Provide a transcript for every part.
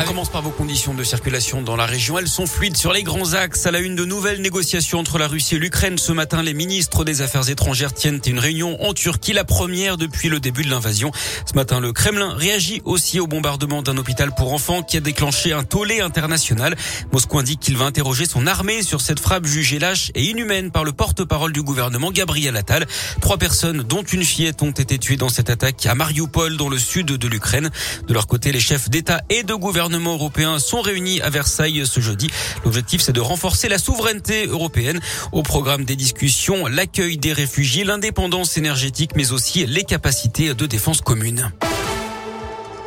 On commence par vos conditions de circulation dans la région. Elles sont fluides sur les grands axes. À la une de nouvelles négociations entre la Russie et l'Ukraine. Ce matin, les ministres des Affaires étrangères tiennent une réunion en Turquie, la première depuis le début de l'invasion. Ce matin, le Kremlin réagit aussi au bombardement d'un hôpital pour enfants qui a déclenché un tollé international. Moscou indique qu'il va interroger son armée sur cette frappe jugée lâche et inhumaine par le porte-parole du gouvernement, Gabriel Attal. Trois personnes, dont une fillette, ont été tuées dans cette attaque à Mariupol, dans le sud de l'Ukraine. De leur côté, les chefs d'État et de gouvernement gouvernements européens sont réunis à Versailles ce jeudi. L'objectif, c'est de renforcer la souveraineté européenne. Au programme des discussions, l'accueil des réfugiés, l'indépendance énergétique, mais aussi les capacités de défense commune.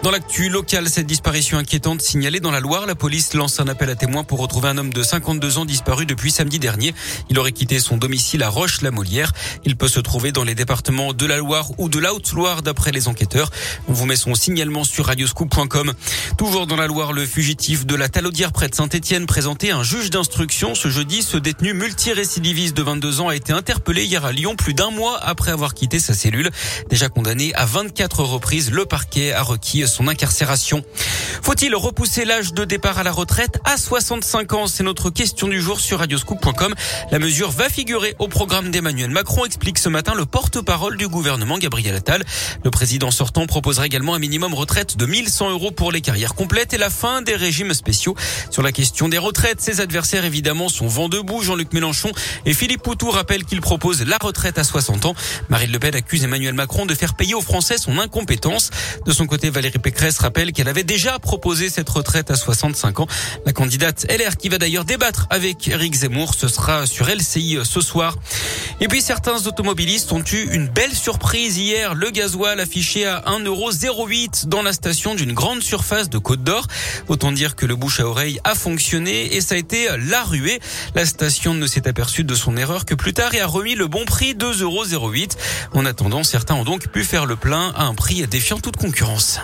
Dans l'actu locale, cette disparition inquiétante signalée dans la Loire, la police lance un appel à témoins pour retrouver un homme de 52 ans disparu depuis samedi dernier. Il aurait quitté son domicile à Roche-la-Molière. Il peut se trouver dans les départements de la Loire ou de la Haute-Loire d'après les enquêteurs. On vous met son signalement sur radioscoop.com. Toujours dans la Loire, le fugitif de la Talaudière près de Saint-Etienne présentait un juge d'instruction ce jeudi. Ce détenu multirécidiviste de 22 ans a été interpellé hier à Lyon plus d'un mois après avoir quitté sa cellule. Déjà condamné à 24 reprises, le parquet a requis son incarcération. Faut-il repousser l'âge de départ à la retraite à 65 ans? C'est notre question du jour sur radioscoop.com. La mesure va figurer au programme d'Emmanuel Macron, explique ce matin le porte-parole du gouvernement Gabriel Attal. Le président sortant proposera également un minimum retraite de 1100 euros pour les carrières complètes et la fin des régimes spéciaux. Sur la question des retraites, ses adversaires évidemment sont vent debout. Jean-Luc Mélenchon et Philippe Poutou rappellent qu'il propose la retraite à 60 ans. Marine Le Pen accuse Emmanuel Macron de faire payer aux Français son incompétence. De son côté, Valérie Pécresse rappelle qu'elle avait déjà proposé cette retraite à 65 ans. La candidate LR qui va d'ailleurs débattre avec Eric Zemmour, ce sera sur LCI ce soir. Et puis certains automobilistes ont eu une belle surprise hier. Le gasoil affiché à 1,08€ dans la station d'une grande surface de Côte d'Or. Autant dire que le bouche à oreille a fonctionné et ça a été la ruée. La station ne s'est aperçue de son erreur que plus tard et a remis le bon prix 2,08€. En attendant, certains ont donc pu faire le plein à un prix défiant toute concurrence.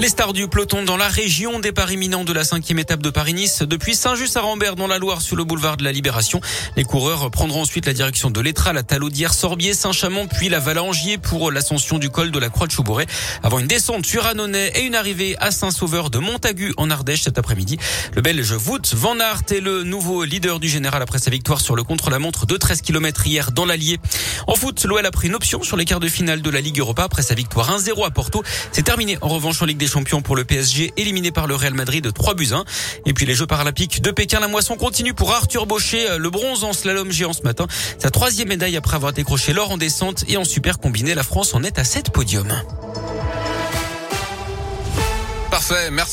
Les stars du peloton dans la région, départ imminent de la cinquième étape de Paris-Nice depuis Saint-Just-à-Rambert dans la Loire sur le boulevard de la Libération. Les coureurs prendront ensuite la direction de l'Étra, la Talaudière, Sorbier, Saint-Chamond puis la Valangier pour l'ascension du col de la Croix de Choubouré avant une descente sur Annonay et une arrivée à Saint-Sauveur de Montagu en Ardèche cet après-midi. Le Belge Wout van Aert est le nouveau leader du général après sa victoire sur le contre-la-montre de 13 km hier dans l'Allier. En foot, l'OL a pris une option sur les quarts de finale de la Ligue Europa après sa victoire 1-0 à Porto. C'est terminé en revanche en Ligue des champions pour le PSG, éliminé par le Real Madrid de 3 buts 1. Et puis les Jeux paralympiques de Pékin, la moisson continue pour Arthur Baucher, le bronze en slalom géant ce matin. Sa troisième médaille après avoir décroché l'or en descente et en super combiné. La France en est à 7 podiums. Parfait, merci.